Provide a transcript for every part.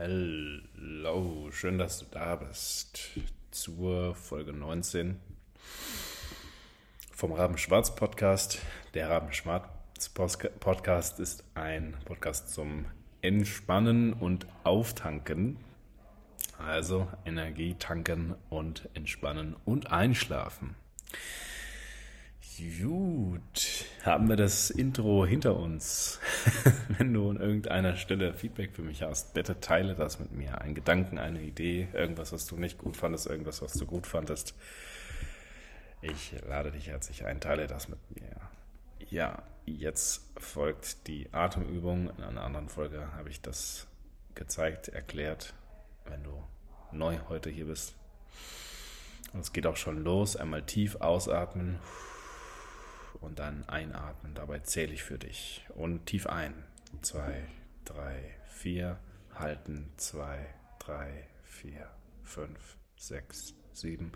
Hallo, schön, dass du da bist zur Folge 19 vom Rabenschwarz Podcast. Der Rabenschwarz Podcast ist ein Podcast zum Entspannen und Auftanken. Also Energie tanken und entspannen und einschlafen. Gut, haben wir das Intro hinter uns. Wenn du an irgendeiner Stelle Feedback für mich hast, bitte teile das mit mir. Ein Gedanken, eine Idee, irgendwas, was du nicht gut fandest, irgendwas, was du gut fandest. Ich lade dich herzlich ein, teile das mit mir. Ja, jetzt folgt die Atemübung. In einer anderen Folge habe ich das gezeigt, erklärt, wenn du neu heute hier bist. Und es geht auch schon los. Einmal tief ausatmen und dann einatmen. Dabei zähle ich für dich. Und tief ein. Zwei, drei, vier. Halten. Zwei, drei, vier, fünf, sechs, sieben.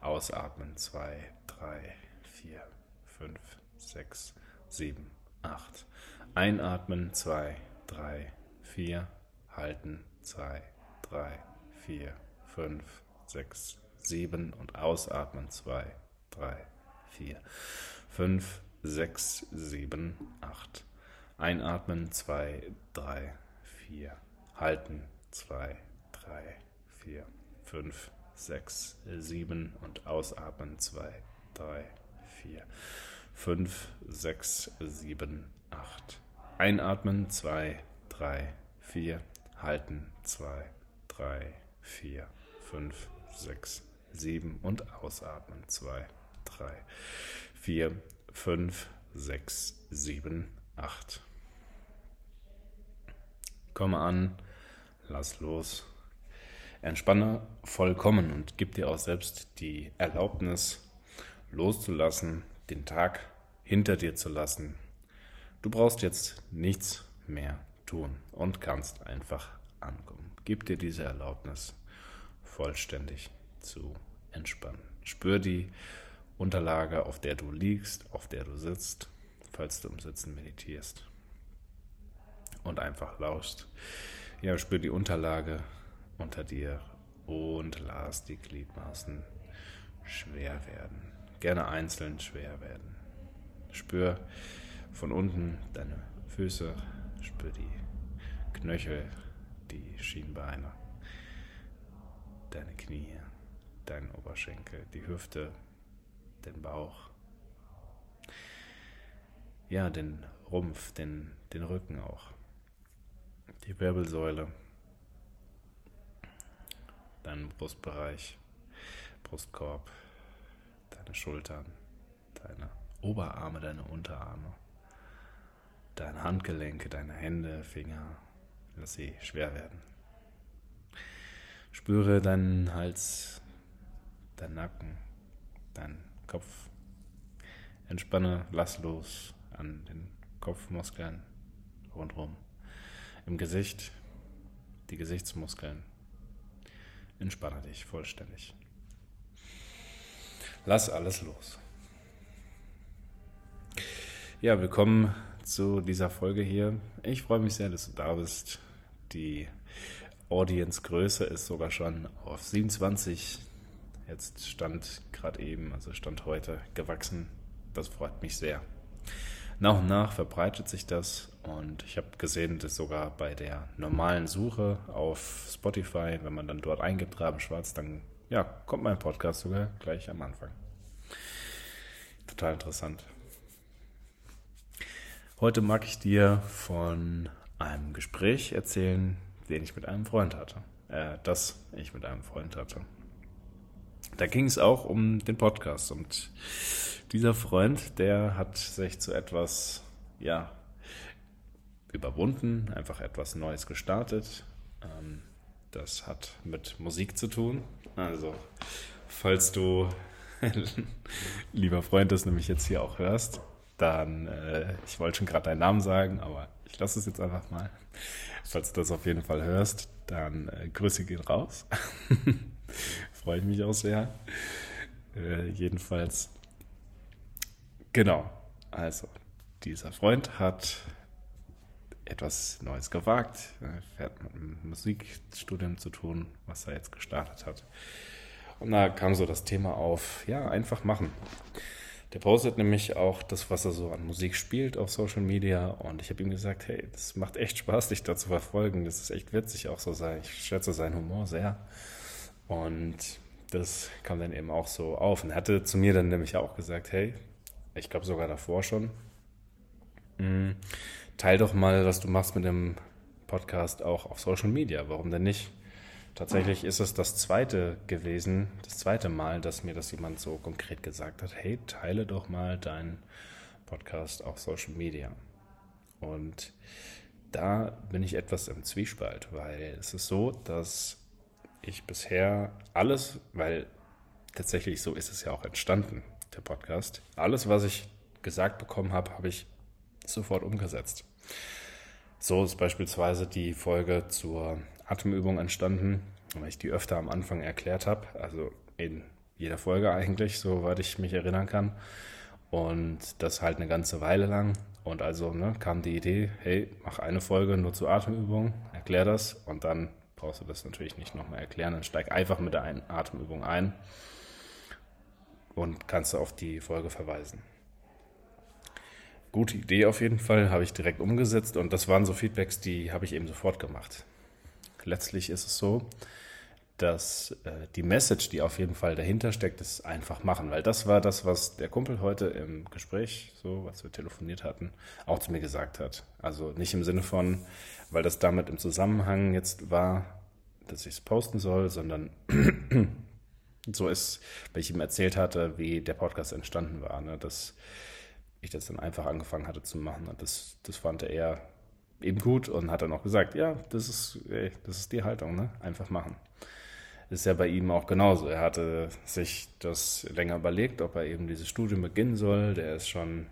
Ausatmen. Zwei, drei, vier, fünf, sechs, sieben, acht. Einatmen. Zwei, drei, vier. Halten. Zwei, drei, vier, fünf, sechs, sieben. Und ausatmen. Zwei, drei, vier. 5, 6, 7, 8. Einatmen 2, 3, 4. Halten 2, 3, 4, 5, 6, 7 und ausatmen 2, 3, 4, 5, 6, 7, 8. Einatmen 2, 3, 4. Halten 2, 3, 4, 5, 6, 7 und ausatmen 2, 3, 4, 5, 6, 7, 8. Komme an, lass los. Entspanne vollkommen und gib dir auch selbst die Erlaubnis, loszulassen, den Tag hinter dir zu lassen. Du brauchst jetzt nichts mehr tun und kannst einfach ankommen. Gib dir diese Erlaubnis, vollständig zu entspannen. Spür die Unterlage, auf der du liegst, auf der du sitzt, falls du im Sitzen meditierst. Und einfach lauschst. Ja, spür die Unterlage unter dir und lass die Gliedmaßen schwer werden. Gerne einzeln schwer werden. Spür von unten deine Füße, spür die Knöchel, die Schienbeine, deine Knie, deinen Oberschenkel, die Hüfte, den Bauch, ja, den Rumpf, den, den Rücken auch, die Wirbelsäule, deinen Brustbereich, Brustkorb, deine Schultern, deine Oberarme, deine Unterarme, deine Handgelenke, deine Hände, Finger, lass sie schwer werden. Spüre deinen Hals, deinen Nacken, dein Kopf. Entspanne, lass los an den Kopfmuskeln rundherum. Im Gesicht, die Gesichtsmuskeln. Entspanne dich vollständig. Lass alles los. Ja, willkommen zu dieser Folge hier. Ich freue mich sehr, dass du da bist. Die Audience-Größe ist sogar schon auf 27 Jetzt stand gerade eben, also stand heute gewachsen. Das freut mich sehr. Nach und nach verbreitet sich das und ich habe gesehen, dass sogar bei der normalen Suche auf Spotify, wenn man dann dort eingibt, Rabenschwarz, dann ja, kommt mein Podcast sogar gleich am Anfang. Total interessant. Heute mag ich dir von einem Gespräch erzählen, den ich mit einem Freund hatte. Äh, das ich mit einem Freund hatte. Da ging es auch um den Podcast und dieser Freund, der hat sich zu etwas, ja, überwunden, einfach etwas Neues gestartet. Ähm, das hat mit Musik zu tun. Also, falls du, lieber Freund, das nämlich jetzt hier auch hörst, dann, äh, ich wollte schon gerade deinen Namen sagen, aber ich lasse es jetzt einfach mal. Falls du das auf jeden Fall hörst, dann äh, Grüße gehen raus. Freue ich mich auch sehr. Äh, jedenfalls, genau. Also, dieser Freund hat etwas Neues gewagt. Er hat mit einem Musikstudium zu tun, was er jetzt gestartet hat. Und da kam so das Thema auf, ja, einfach machen. Der postet nämlich auch das, was er so an Musik spielt auf Social Media. Und ich habe ihm gesagt, hey, das macht echt Spaß, dich da zu verfolgen. Das ist echt witzig auch so sein. Ich schätze seinen Humor sehr. Und das kam dann eben auch so auf. Und hatte zu mir dann nämlich auch gesagt, hey, ich glaube sogar davor schon, mh, teil doch mal, was du machst mit dem Podcast auch auf Social Media. Warum denn nicht? Tatsächlich ist es das zweite gewesen, das zweite Mal, dass mir das jemand so konkret gesagt hat, hey, teile doch mal deinen Podcast auf Social Media. Und da bin ich etwas im Zwiespalt, weil es ist so, dass ich bisher alles, weil tatsächlich so ist es ja auch entstanden, der Podcast, alles, was ich gesagt bekommen habe, habe ich sofort umgesetzt. So ist beispielsweise die Folge zur Atemübung entstanden, weil ich die öfter am Anfang erklärt habe, also in jeder Folge eigentlich, soweit ich mich erinnern kann. Und das halt eine ganze Weile lang. Und also ne, kam die Idee, hey, mach eine Folge nur zur Atemübung, erklär das und dann brauchst du das natürlich nicht nochmal erklären. Dann steig einfach mit der Atemübung ein und kannst du auf die Folge verweisen. Gute Idee auf jeden Fall, habe ich direkt umgesetzt und das waren so Feedbacks, die habe ich eben sofort gemacht. Letztlich ist es so, dass äh, die Message, die auf jeden Fall dahinter steckt, ist einfach machen, weil das war das, was der Kumpel heute im Gespräch, so was wir telefoniert hatten, auch zu mir gesagt hat. Also nicht im Sinne von, weil das damit im Zusammenhang jetzt war, dass ich es posten soll, sondern so ist, weil ich ihm erzählt hatte, wie der Podcast entstanden war, ne, dass ich das dann einfach angefangen hatte zu machen. Und das, das fand er eben gut und hat dann auch gesagt, ja, das ist, ey, das ist die Haltung, ne? Einfach machen. Ist ja bei ihm auch genauso. Er hatte sich das länger überlegt, ob er eben dieses Studium beginnen soll. Der ist schon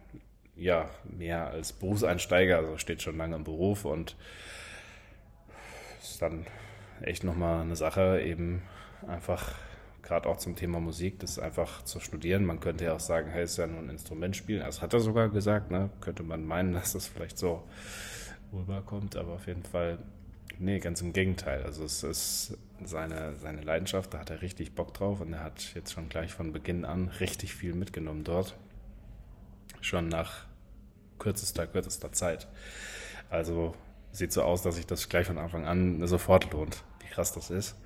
ja mehr als Berufseinsteiger, also steht schon lange im Beruf und ist dann echt nochmal eine Sache, eben einfach gerade auch zum Thema Musik, das einfach zu studieren. Man könnte ja auch sagen, hey, ist ja nur ein Instrument spielen. Das hat er sogar gesagt, ne? Könnte man meinen, dass das vielleicht so rüberkommt, aber auf jeden Fall, nee, ganz im Gegenteil. Also es ist seine, seine Leidenschaft, da hat er richtig Bock drauf und er hat jetzt schon gleich von Beginn an richtig viel mitgenommen dort. Schon nach kürzester, kürzester Zeit. Also sieht so aus, dass sich das gleich von Anfang an sofort lohnt, wie krass das ist.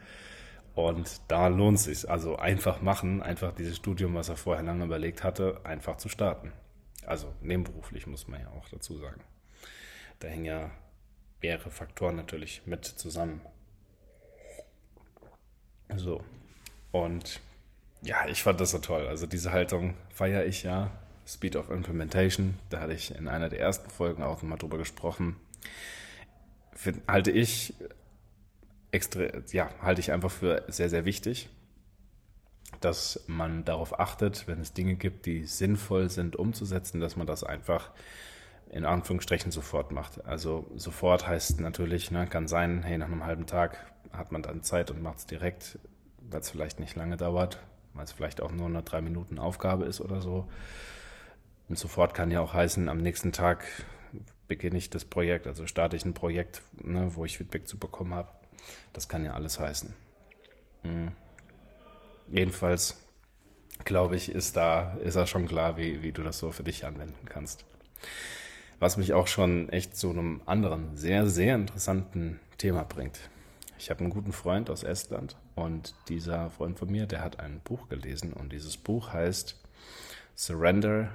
Und da lohnt es sich. Also einfach machen, einfach dieses Studium, was er vorher lange überlegt hatte, einfach zu starten. Also nebenberuflich muss man ja auch dazu sagen. Da hängen ja mehrere Faktoren natürlich mit zusammen. So. Und ja, ich fand das so toll. Also diese Haltung feiere ich ja. Speed of Implementation, da hatte ich in einer der ersten Folgen auch nochmal drüber gesprochen. Für, halte ich extra, ja, halte ich einfach für sehr, sehr wichtig, dass man darauf achtet, wenn es Dinge gibt, die sinnvoll sind umzusetzen, dass man das einfach in Anführungsstrichen sofort macht. Also sofort heißt natürlich, ne, kann sein, hey, nach einem halben Tag hat man dann Zeit und macht es direkt, weil es vielleicht nicht lange dauert, weil es vielleicht auch nur eine drei Minuten Aufgabe ist oder so. Und sofort kann ja auch heißen, am nächsten Tag beginne ich das Projekt, also starte ich ein Projekt, ne, wo ich Feedback zu bekommen habe. Das kann ja alles heißen. Mhm. Jedenfalls glaube ich, ist da, ist da schon klar, wie, wie du das so für dich anwenden kannst. Was mich auch schon echt zu einem anderen, sehr, sehr interessanten Thema bringt. Ich habe einen guten Freund aus Estland und dieser Freund von mir, der hat ein Buch gelesen und dieses Buch heißt Surrender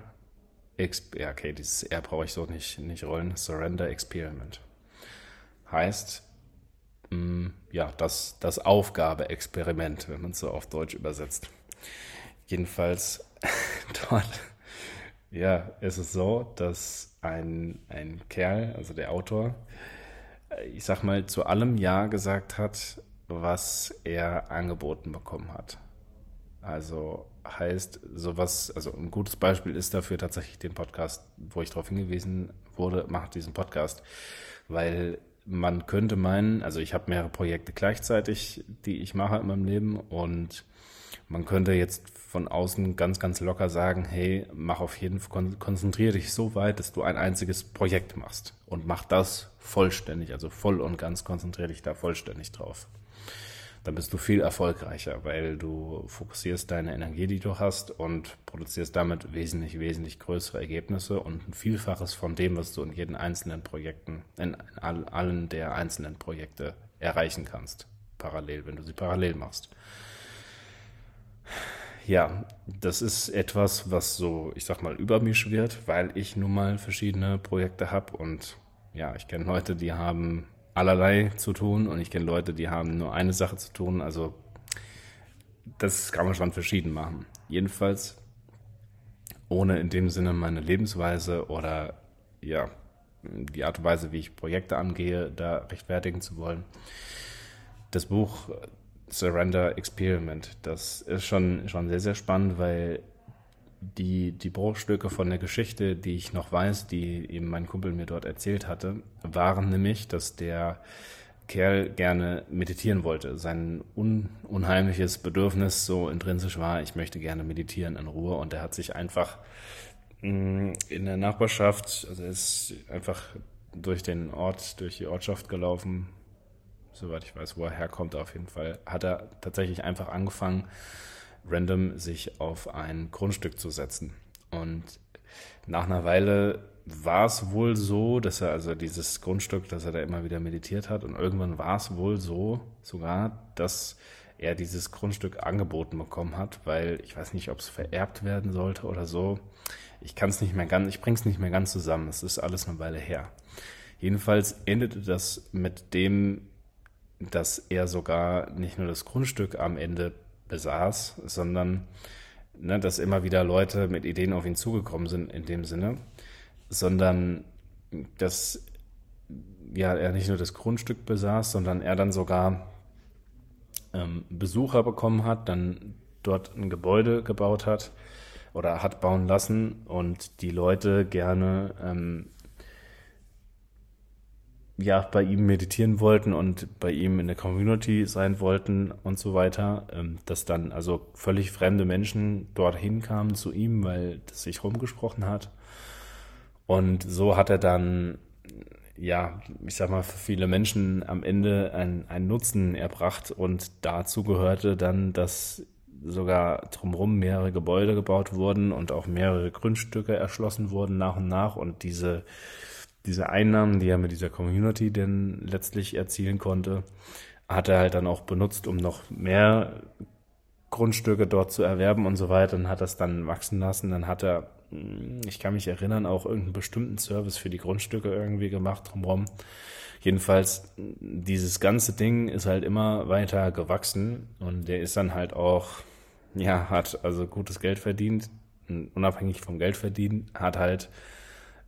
ja, okay, dieses R brauche ich so nicht, nicht rollen. Surrender Experiment. Heißt, mh, mm, ja, das, das Aufgabe-Experiment, wenn man es so auf Deutsch übersetzt. Jedenfalls dort, ja, ist es so, dass ein, ein Kerl, also der Autor, ich sag mal, zu allem Ja gesagt hat, was er angeboten bekommen hat. Also heißt sowas, also ein gutes Beispiel ist dafür tatsächlich den Podcast, wo ich darauf hingewiesen wurde, macht diesen Podcast, weil man könnte meinen, also ich habe mehrere Projekte gleichzeitig, die ich mache in meinem Leben und Man könnte jetzt von außen ganz, ganz locker sagen, hey, mach auf jeden Fall, konzentriere dich so weit, dass du ein einziges Projekt machst und mach das vollständig, also voll und ganz konzentriere dich da vollständig drauf. Dann bist du viel erfolgreicher, weil du fokussierst deine Energie, die du hast und produzierst damit wesentlich, wesentlich größere Ergebnisse und ein Vielfaches von dem, was du in jeden einzelnen Projekten, in allen der einzelnen Projekte erreichen kannst. Parallel, wenn du sie parallel machst. Ja, das ist etwas, was so, ich sag mal, über mich schwirrt, weil ich nun mal verschiedene Projekte habe und ja, ich kenne Leute, die haben allerlei zu tun und ich kenne Leute, die haben nur eine Sache zu tun. Also das kann man schon verschieden machen. Jedenfalls ohne in dem Sinne meine Lebensweise oder ja, die Art und Weise, wie ich Projekte angehe, da rechtfertigen zu wollen. Das Buch Surrender Experiment. Das ist schon, schon sehr, sehr spannend, weil die, die Bruchstücke von der Geschichte, die ich noch weiß, die eben mein Kumpel mir dort erzählt hatte, waren nämlich, dass der Kerl gerne meditieren wollte. Sein un, unheimliches Bedürfnis so intrinsisch war, ich möchte gerne meditieren in Ruhe und er hat sich einfach mm, in der Nachbarschaft, also er ist einfach durch den Ort, durch die Ortschaft gelaufen, soweit ich weiß, wo er herkommt, auf jeden Fall, hat er tatsächlich einfach angefangen, random sich auf ein Grundstück zu setzen. Und nach einer Weile war es wohl so, dass er also dieses Grundstück, dass er da immer wieder meditiert hat und irgendwann war es wohl so sogar, dass er dieses Grundstück angeboten bekommen hat, weil ich weiß nicht, ob es vererbt werden sollte oder so. Ich kann es nicht mehr ganz, ich bring's nicht mehr ganz zusammen. Es ist alles eine Weile her. Jedenfalls endete das mit dem dass er sogar nicht nur das Grundstück am Ende besaß, sondern ne, dass immer wieder Leute mit Ideen auf ihn zugekommen sind in dem Sinne, sondern dass ja, er nicht nur das Grundstück besaß, sondern er dann sogar ähm, Besucher bekommen hat, dann dort ein Gebäude gebaut hat oder hat bauen lassen und die Leute gerne ähm, ja bei ihm meditieren wollten und bei ihm in der Community sein wollten und so weiter, ähm, dass dann also völlig fremde Menschen dorthin kamen zu ihm, weil das sich rumgesprochen hat. Und so hat er dann, ja, ich sag mal, für viele Menschen am Ende einen Nutzen erbracht und dazu gehörte dann, dass sogar drumherum mehrere Gebäude gebaut wurden und auch mehrere Grundstücke erschlossen wurden nach und nach und diese diese Einnahmen, die er mit dieser Community denn letztlich erzielen konnte, hat er halt dann auch benutzt, um noch mehr Grundstücke dort zu erwerben und so weiter und hat das dann wachsen lassen. Dann hat er, hm, ich kann mich erinnern, auch irgendeinen bestimmten Service für die Grundstücke irgendwie gemacht drumherum. Jedenfalls, dieses ganze Ding ist halt immer weiter gewachsen und der ist dann halt auch, ja, hat also gutes Geld verdient, unabhängig vom Geld verdienen, hat halt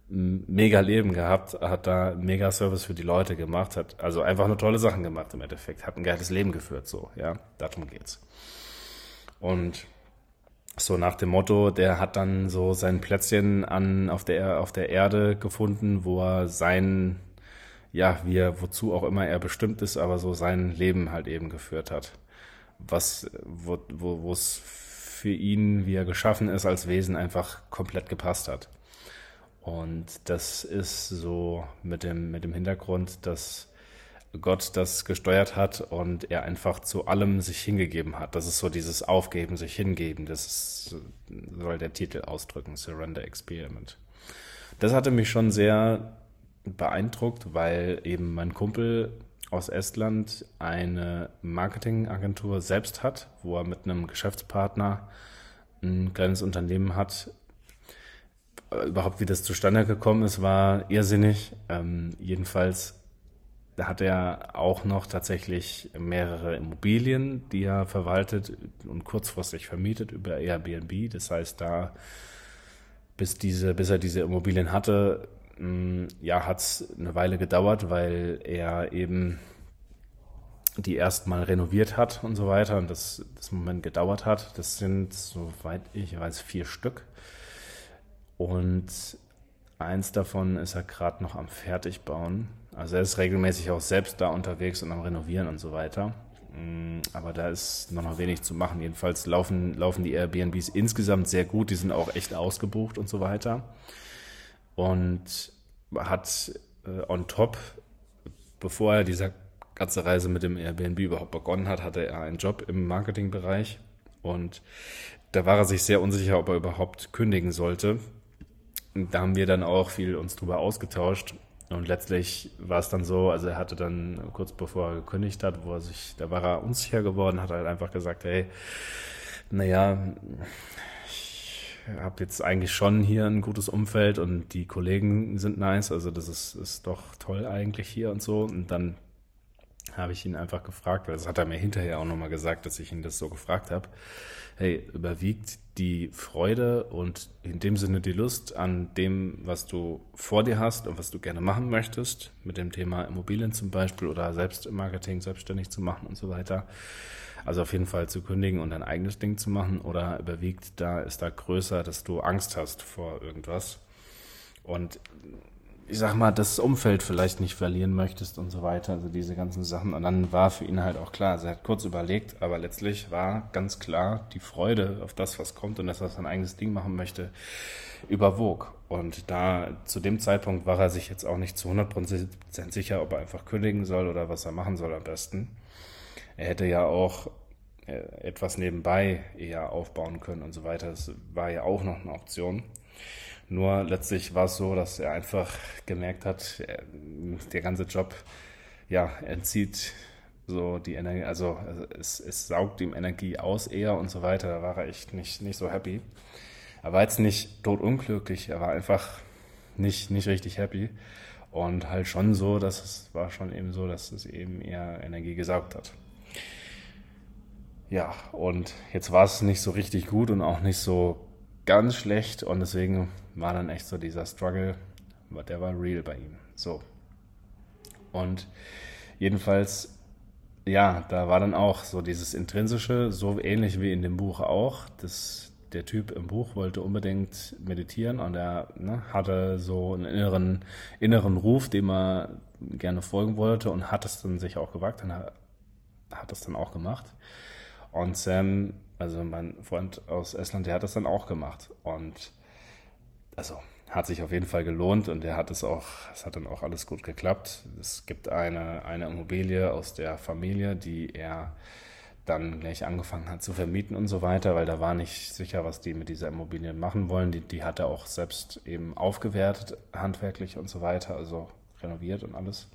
mega Leben gehabt, hat da mega Service für die Leute gemacht, hat also einfach nur tolle Sachen gemacht im Endeffekt, hat ein geiles Leben geführt, so, ja, darum geht's. Und so nach dem Motto, der hat dann so sein Plätzchen an, auf der, auf der Erde gefunden, wo er sein, ja, wie er, wozu auch immer er bestimmt ist, aber so sein Leben halt eben geführt hat. Was, wo, wo, wo es für ihn, wie er geschaffen ist als Wesen, einfach komplett gepasst hat. Und das ist so mit dem, mit dem Hintergrund, dass Gott das gesteuert hat und er einfach zu allem sich hingegeben hat. Das ist so dieses Aufgeben, sich hingeben. Das ist, soll der Titel ausdrücken, Surrender Experiment. Das hatte mich schon sehr beeindruckt, weil eben mein Kumpel aus Estland eine Marketingagentur selbst hat, wo er mit einem Geschäftspartner ein kleines Unternehmen hat, überhaupt wie das zustande gekommen ist, war irrsinnig. Ähm, jedenfalls hat er auch noch tatsächlich mehrere Immobilien, die er verwaltet und kurzfristig vermietet über Airbnb. Das heißt, da bis diese, bis er diese Immobilien hatte, mh, mm, ja, hat es eine Weile gedauert, weil er eben die erstmal renoviert hat und so weiter und das, das Moment gedauert hat. Das sind, soweit ich weiß, vier Stück. Und eins davon ist er gerade noch am Fertigbauen. Also er ist regelmäßig auch selbst da unterwegs und am Renovieren und so weiter. Mm, aber da ist noch, noch wenig zu machen. Jedenfalls laufen, laufen die Airbnbs insgesamt sehr gut. Die sind auch echt ausgebucht und so weiter. Und hat äh, on top, bevor er diese ganze Reise mit dem Airbnb überhaupt begonnen hat, hatte er einen Job im Marketingbereich. Und da war er sich sehr unsicher, ob er überhaupt kündigen sollte. Da haben wir dann auch viel uns drüber ausgetauscht. Und letztlich war es dann so, also er hatte dann kurz bevor er gekündigt hat, wo er sich, da war er unsicher geworden, hat halt einfach gesagt, hey, naja, ich habe jetzt eigentlich schon hier ein gutes Umfeld und die Kollegen sind nice, also das ist, ist doch toll eigentlich hier und so. Und dann habe ich ihn einfach gefragt, das hat er mir hinterher auch nochmal gesagt, dass ich ihn das so gefragt habe. Hey, überwiegt die Freude und in dem Sinne die Lust an dem, was du vor dir hast und was du gerne machen möchtest, mit dem Thema Immobilien zum Beispiel oder selbst im Marketing selbstständig zu machen und so weiter. Also auf jeden Fall zu kündigen und ein eigenes Ding zu machen oder überwiegt da, ist da größer, dass du Angst hast vor irgendwas. Und ich sag mal, das Umfeld vielleicht nicht verlieren möchtest und so weiter, also diese ganzen Sachen. Und dann war für ihn halt auch klar, also er hat kurz überlegt, aber letztlich war ganz klar die Freude auf das, was kommt und dass er sein eigenes Ding machen möchte, überwog. Und da zu dem Zeitpunkt war er sich jetzt auch nicht zu 100% sicher, ob er einfach kündigen soll oder was er machen soll am besten. Er hätte ja auch äh, etwas nebenbei eher aufbauen können und so weiter. Das war ja auch noch eine Option. Nur letztlich war es so, dass er einfach gemerkt hat, der ganze Job ja, entzieht so die Energie, also, also es, es saugt ihm Energie aus eher und so weiter. Da war er echt nicht, nicht so happy. Er war jetzt nicht totunglücklich, er war einfach nicht, nicht richtig happy. Und halt schon so, dass es war schon eben so, dass es eben eher Energie gesaugt hat. Ja, und jetzt war es nicht so richtig gut und auch nicht so ganz schlecht und deswegen war dann echt so dieser Struggle, der war real bei ihm. So. Und jedenfalls, ja, da war dann auch so dieses Intrinsische, so ähnlich wie in dem Buch auch. Das, der Typ im Buch wollte unbedingt meditieren und er ne, hatte so einen inneren, inneren Ruf, dem er gerne folgen wollte und hat es dann sich auch gewagt und hat, hat es dann auch gemacht. Und Sam, also mein Freund aus Estland, der hat das dann auch gemacht. Und also hat sich auf jeden Fall gelohnt und er hat es auch, es hat dann auch alles gut geklappt. Es gibt eine, eine Immobilie aus der Familie, die er dann gleich angefangen hat zu vermieten und so weiter, weil da war nicht sicher, was die mit dieser Immobilie machen wollen. Die, die hat er auch selbst eben aufgewertet, handwerklich und so weiter, also renoviert und alles.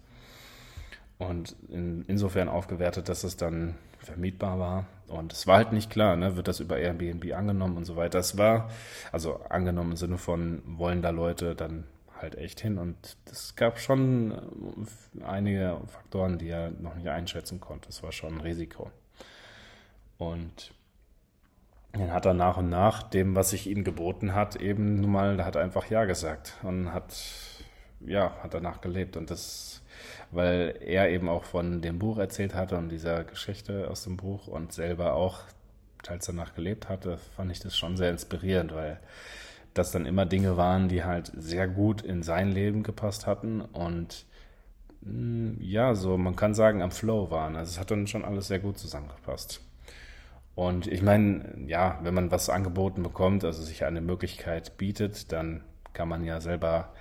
Und in, insofern aufgewertet, dass es dann vermietbar war. Und es war halt nicht klar, ne, wird das über Airbnb angenommen und so weiter. Es war, also angenommen im Sinne von, wollen da Leute dann halt echt hin. Und es gab schon einige Faktoren, die er noch nicht einschätzen konnte. Es war schon ein Risiko. Und dann hat er nach und nach dem, was sich ihm geboten hat, eben mal, da hat er einfach Ja gesagt und hat, ja, hat danach gelebt. Und das weil er eben auch von dem Buch erzählt hatte und dieser Geschichte aus dem Buch und selber auch teils danach gelebt hatte, fand ich das schon sehr inspirierend, weil das dann immer Dinge waren, die halt sehr gut in sein Leben gepasst hatten und mm, ja, so man kann sagen, am Flow waren. Also es hat dann schon alles sehr gut zusammengepasst. Und ich meine, ja, wenn man was angeboten bekommt, also sich eine Möglichkeit bietet, dann kann man ja selber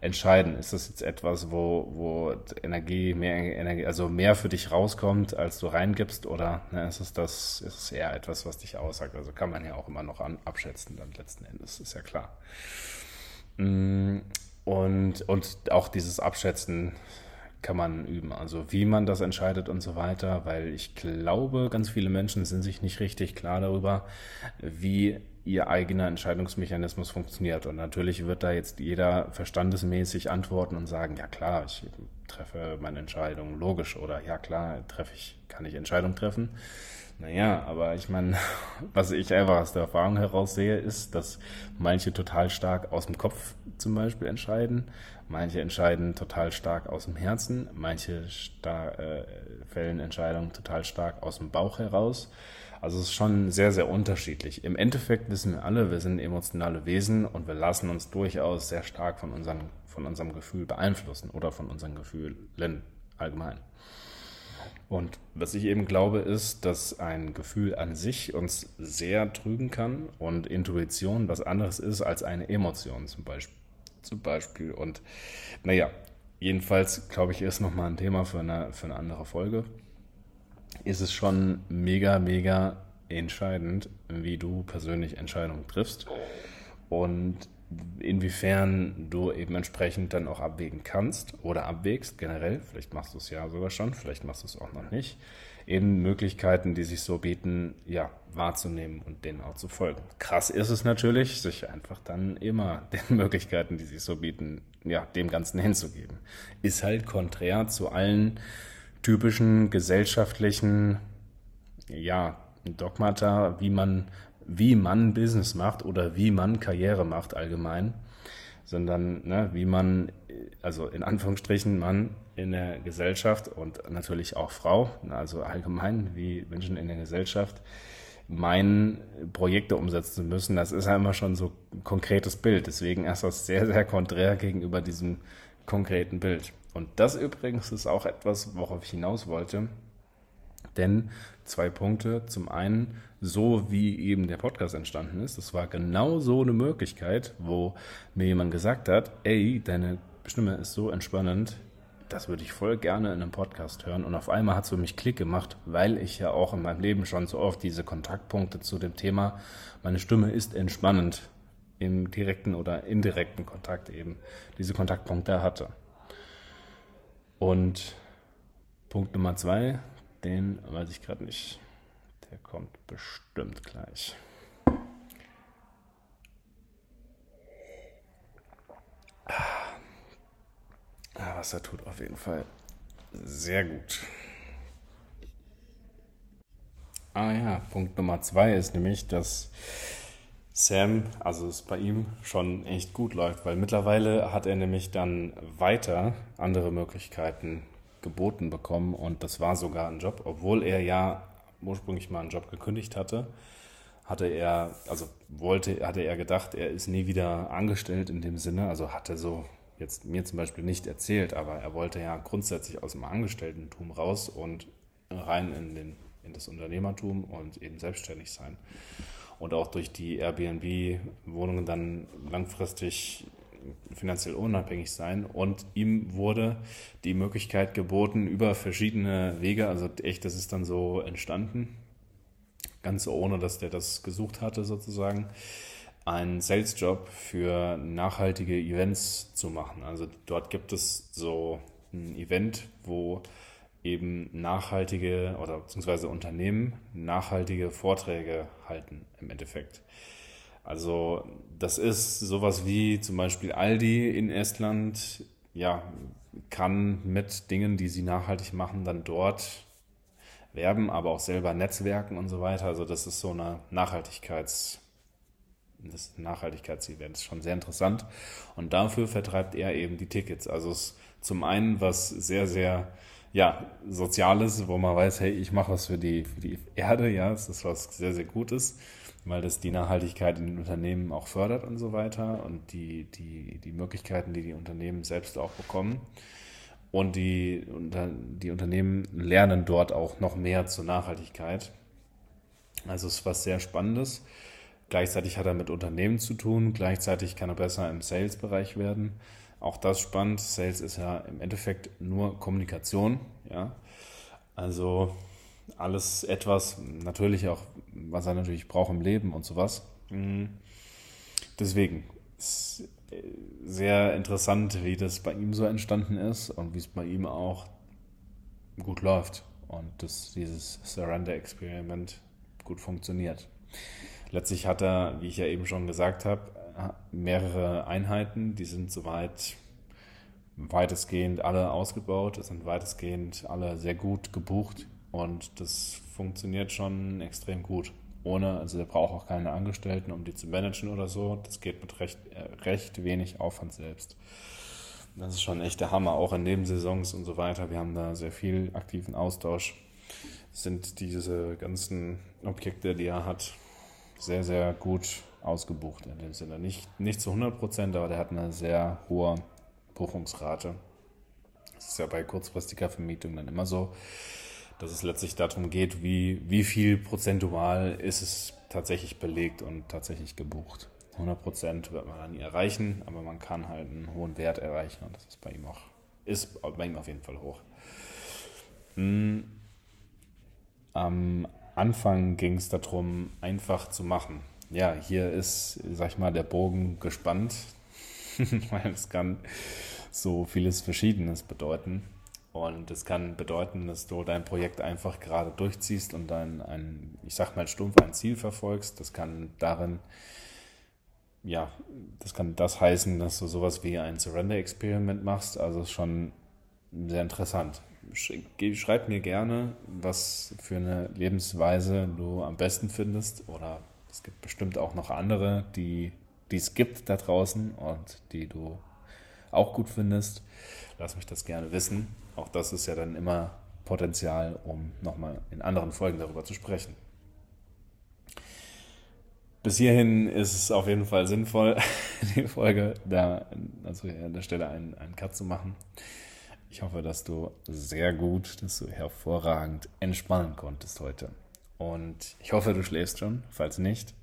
entscheiden. Ist das jetzt etwas, wo, wo Energie, mehr Energie, also mehr für dich rauskommt, als du reingibst, oder ne, ist es das, ist es eher etwas, was dich aussagt? Also kann man ja auch immer noch an, abschätzen, dann letzten Endes, ist ja klar. Mm, und, und auch dieses Abschätzen kann man üben. Also wie man das entscheidet und so weiter, weil ich glaube, ganz viele Menschen sind sich nicht richtig klar darüber, wie ihr eigener Entscheidungsmechanismus funktioniert. Und natürlich wird da jetzt jeder verstandesmäßig antworten und sagen, ja klar, ich treffe meine Entscheidung logisch oder ja klar, treffe ich, kann ich Entscheidung treffen. Naja, aber ich meine, was ich einfach aus der Erfahrung heraus sehe, ist, dass manche total stark aus dem Kopf zum Beispiel entscheiden, manche entscheiden total stark aus dem Herzen, manche äh, fällen Entscheidungen total stark aus dem Bauch heraus. Also es ist schon sehr, sehr unterschiedlich. Im Endeffekt wissen wir alle, wir sind emotionale Wesen und wir lassen uns durchaus sehr stark von, unseren, von unserem Gefühl beeinflussen oder von unseren Gefühlen allgemein. Und was ich eben glaube, ist, dass ein Gefühl an sich uns sehr trügen kann und Intuition was anderes ist als eine Emotion zum Beispiel. Zum Beispiel. Und naja, jedenfalls glaube ich, ist nochmal ein Thema für eine, für eine andere Folge. Ist es schon mega, mega entscheidend, wie du persönlich Entscheidungen triffst und inwiefern du eben entsprechend dann auch abwägen kannst oder abwägst generell, vielleicht machst du es ja sogar schon, vielleicht machst du es auch noch nicht, eben Möglichkeiten, die sich so bieten, ja, wahrzunehmen und denen auch zu folgen. Krass ist es natürlich, sich einfach dann immer den Möglichkeiten, die sich so bieten, ja, dem Ganzen hinzugeben. Ist halt konträr zu allen typischen gesellschaftlichen, ja, Dogmata, wie man wie man Business macht oder wie man Karriere macht allgemein, sondern ne, wie man, also in Anführungsstrichen, Mann in der Gesellschaft und natürlich auch Frau, also allgemein, wie Menschen in der Gesellschaft meinen, Projekte umsetzen müssen. Das ist ja immer schon so ein konkretes Bild. Deswegen ist das sehr, sehr konträr gegenüber diesem konkreten Bild. Und das übrigens ist auch etwas, worauf ich hinaus wollte. Denn zwei Punkte. Zum einen, so wie eben der Podcast entstanden ist, das war genau so eine Möglichkeit, wo mir jemand gesagt hat, ey, deine Stimme ist so entspannend, das würde ich voll gerne in einem Podcast hören. Und auf einmal hat es für mich Klick gemacht, weil ich ja auch in meinem Leben schon so oft diese Kontaktpunkte zu dem Thema, meine Stimme ist entspannend, im direkten oder indirekten Kontakt eben diese Kontaktpunkte hatte. Und Punkt Nummer zwei, den weiß ich gerade nicht. Der kommt bestimmt gleich. Ah, Wasser tut auf jeden Fall sehr gut. Ah ja, Punkt Nummer zwei ist nämlich, dass Sam, also es bei ihm schon echt gut läuft, weil mittlerweile hat er nämlich dann weiter andere Möglichkeiten geboten bekommen und das war sogar ein Job, obwohl er ja ursprünglich mal einen Job gekündigt hatte, hatte er, also wollte, hatte er gedacht, er ist nie wieder angestellt in dem Sinne, also hatte so jetzt mir zum Beispiel nicht erzählt, aber er wollte ja grundsätzlich aus dem Angestellten-Tum raus und rein in, den, in das Unternehmertum und eben selbstständig sein. Und auch durch die Airbnb-Wohnungen dann langfristig finanziell unabhängig sein und ihm wurde die Möglichkeit geboten über verschiedene Wege, also echt, das ist dann so entstanden, ganz ohne, dass der das gesucht hatte sozusagen, einen Sales-Job für nachhaltige Events zu machen. Also dort gibt es so ein Event, wo eben nachhaltige oder beziehungsweise Unternehmen nachhaltige Vorträge halten im Endeffekt. Also das ist sowas wie zum Beispiel Aldi in Estland, ja, kann mit Dingen, die sie nachhaltig machen, dann dort werben, aber auch selber netzwerken und so weiter. Also das ist so eine Nachhaltigkeits- das Nachhaltigkeitsevent ist schon sehr interessant. Und dafür vertreibt er eben die Tickets. Also es ist zum einen was sehr, sehr ja, Soziales, wo man weiß, hey, ich mache was für die, für die Erde, ja, das ist was sehr, sehr Gutes weil das die Nachhaltigkeit in den Unternehmen auch fördert und so weiter und die, die, die Möglichkeiten, die die Unternehmen selbst auch bekommen. Und die, die Unternehmen lernen dort auch noch mehr zur Nachhaltigkeit. Also es ist was sehr Spannendes. Gleichzeitig hat er mit Unternehmen zu tun, gleichzeitig kann er besser im Sales-Bereich werden. Auch das spannend. Sales ist ja im Endeffekt nur Kommunikation. Ja? Also alles etwas, natürlich auch, was er natürlich braucht im Leben und sowas. Mhm. Deswegen ist sehr interessant, wie das bei ihm so entstanden ist und wie es bei ihm auch gut läuft und dass dieses Surrender-Experiment gut funktioniert. Letztlich hat er, wie ich ja eben schon gesagt habe, mehrere Einheiten, die sind soweit weitestgehend alle ausgebaut, sind weitestgehend alle sehr gut gebucht und das funktioniert schon extrem gut. Ohne, also der braucht auch keine Angestellten, um die zu managen oder so. Das geht mit recht, äh, recht wenig Aufwand selbst. Das ist schon echt der Hammer, auch in Nebensaisons und so weiter. Wir haben da sehr viel aktiven Austausch. Sind diese ganzen Objekte, die er hat, sehr, sehr gut ausgebucht in dem Sinne. Nicht, nicht zu 100 Prozent, aber der hat eine sehr hohe Buchungsrate. Das ist ja bei kurzfristiger Vermietung dann immer so dass es letztlich darum geht, wie, wie viel prozentual ist es tatsächlich belegt und tatsächlich gebucht. 100 Prozent wird man dann nie erreichen, aber man kann halt einen hohen Wert erreichen und das ist bei ihm auch, ist bei ihm auf jeden Fall hoch. Hm. Am Anfang ging es darum, einfach zu machen. Ja, hier ist, sag ich mal, der Bogen gespannt, weil es kann so vieles Verschiedenes bedeuten. Und es kann bedeuten, dass du dein Projekt einfach gerade durchziehst und dann ein, ich sag mal stumpf, ein Ziel verfolgst. Das kann darin, ja, das kann das heißen, dass du sowas wie ein Surrender-Experiment machst. Also ist schon sehr interessant. Schreib mir gerne, was für eine Lebensweise du am besten findest. Oder es gibt bestimmt auch noch andere, die, die es gibt da draußen und die du auch gut findest. Lass mich das gerne wissen. Auch das ist ja dann immer Potenzial, um nochmal in anderen Folgen darüber zu sprechen. Bis hierhin ist es auf jeden Fall sinnvoll, die Folge da, also an der Stelle einen, einen Cut zu machen. Ich hoffe, dass du sehr gut, dass du hervorragend entspannen konntest heute. Und ich hoffe, du schläfst schon. Falls nicht,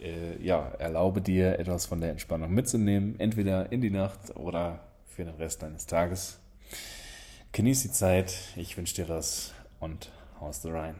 äh, ja, erlaube dir etwas von der Entspannung mitzunehmen, entweder in die Nacht oder für den Rest deines Tages. Genieß die Zeit, ich wünsche dir das und haust rein.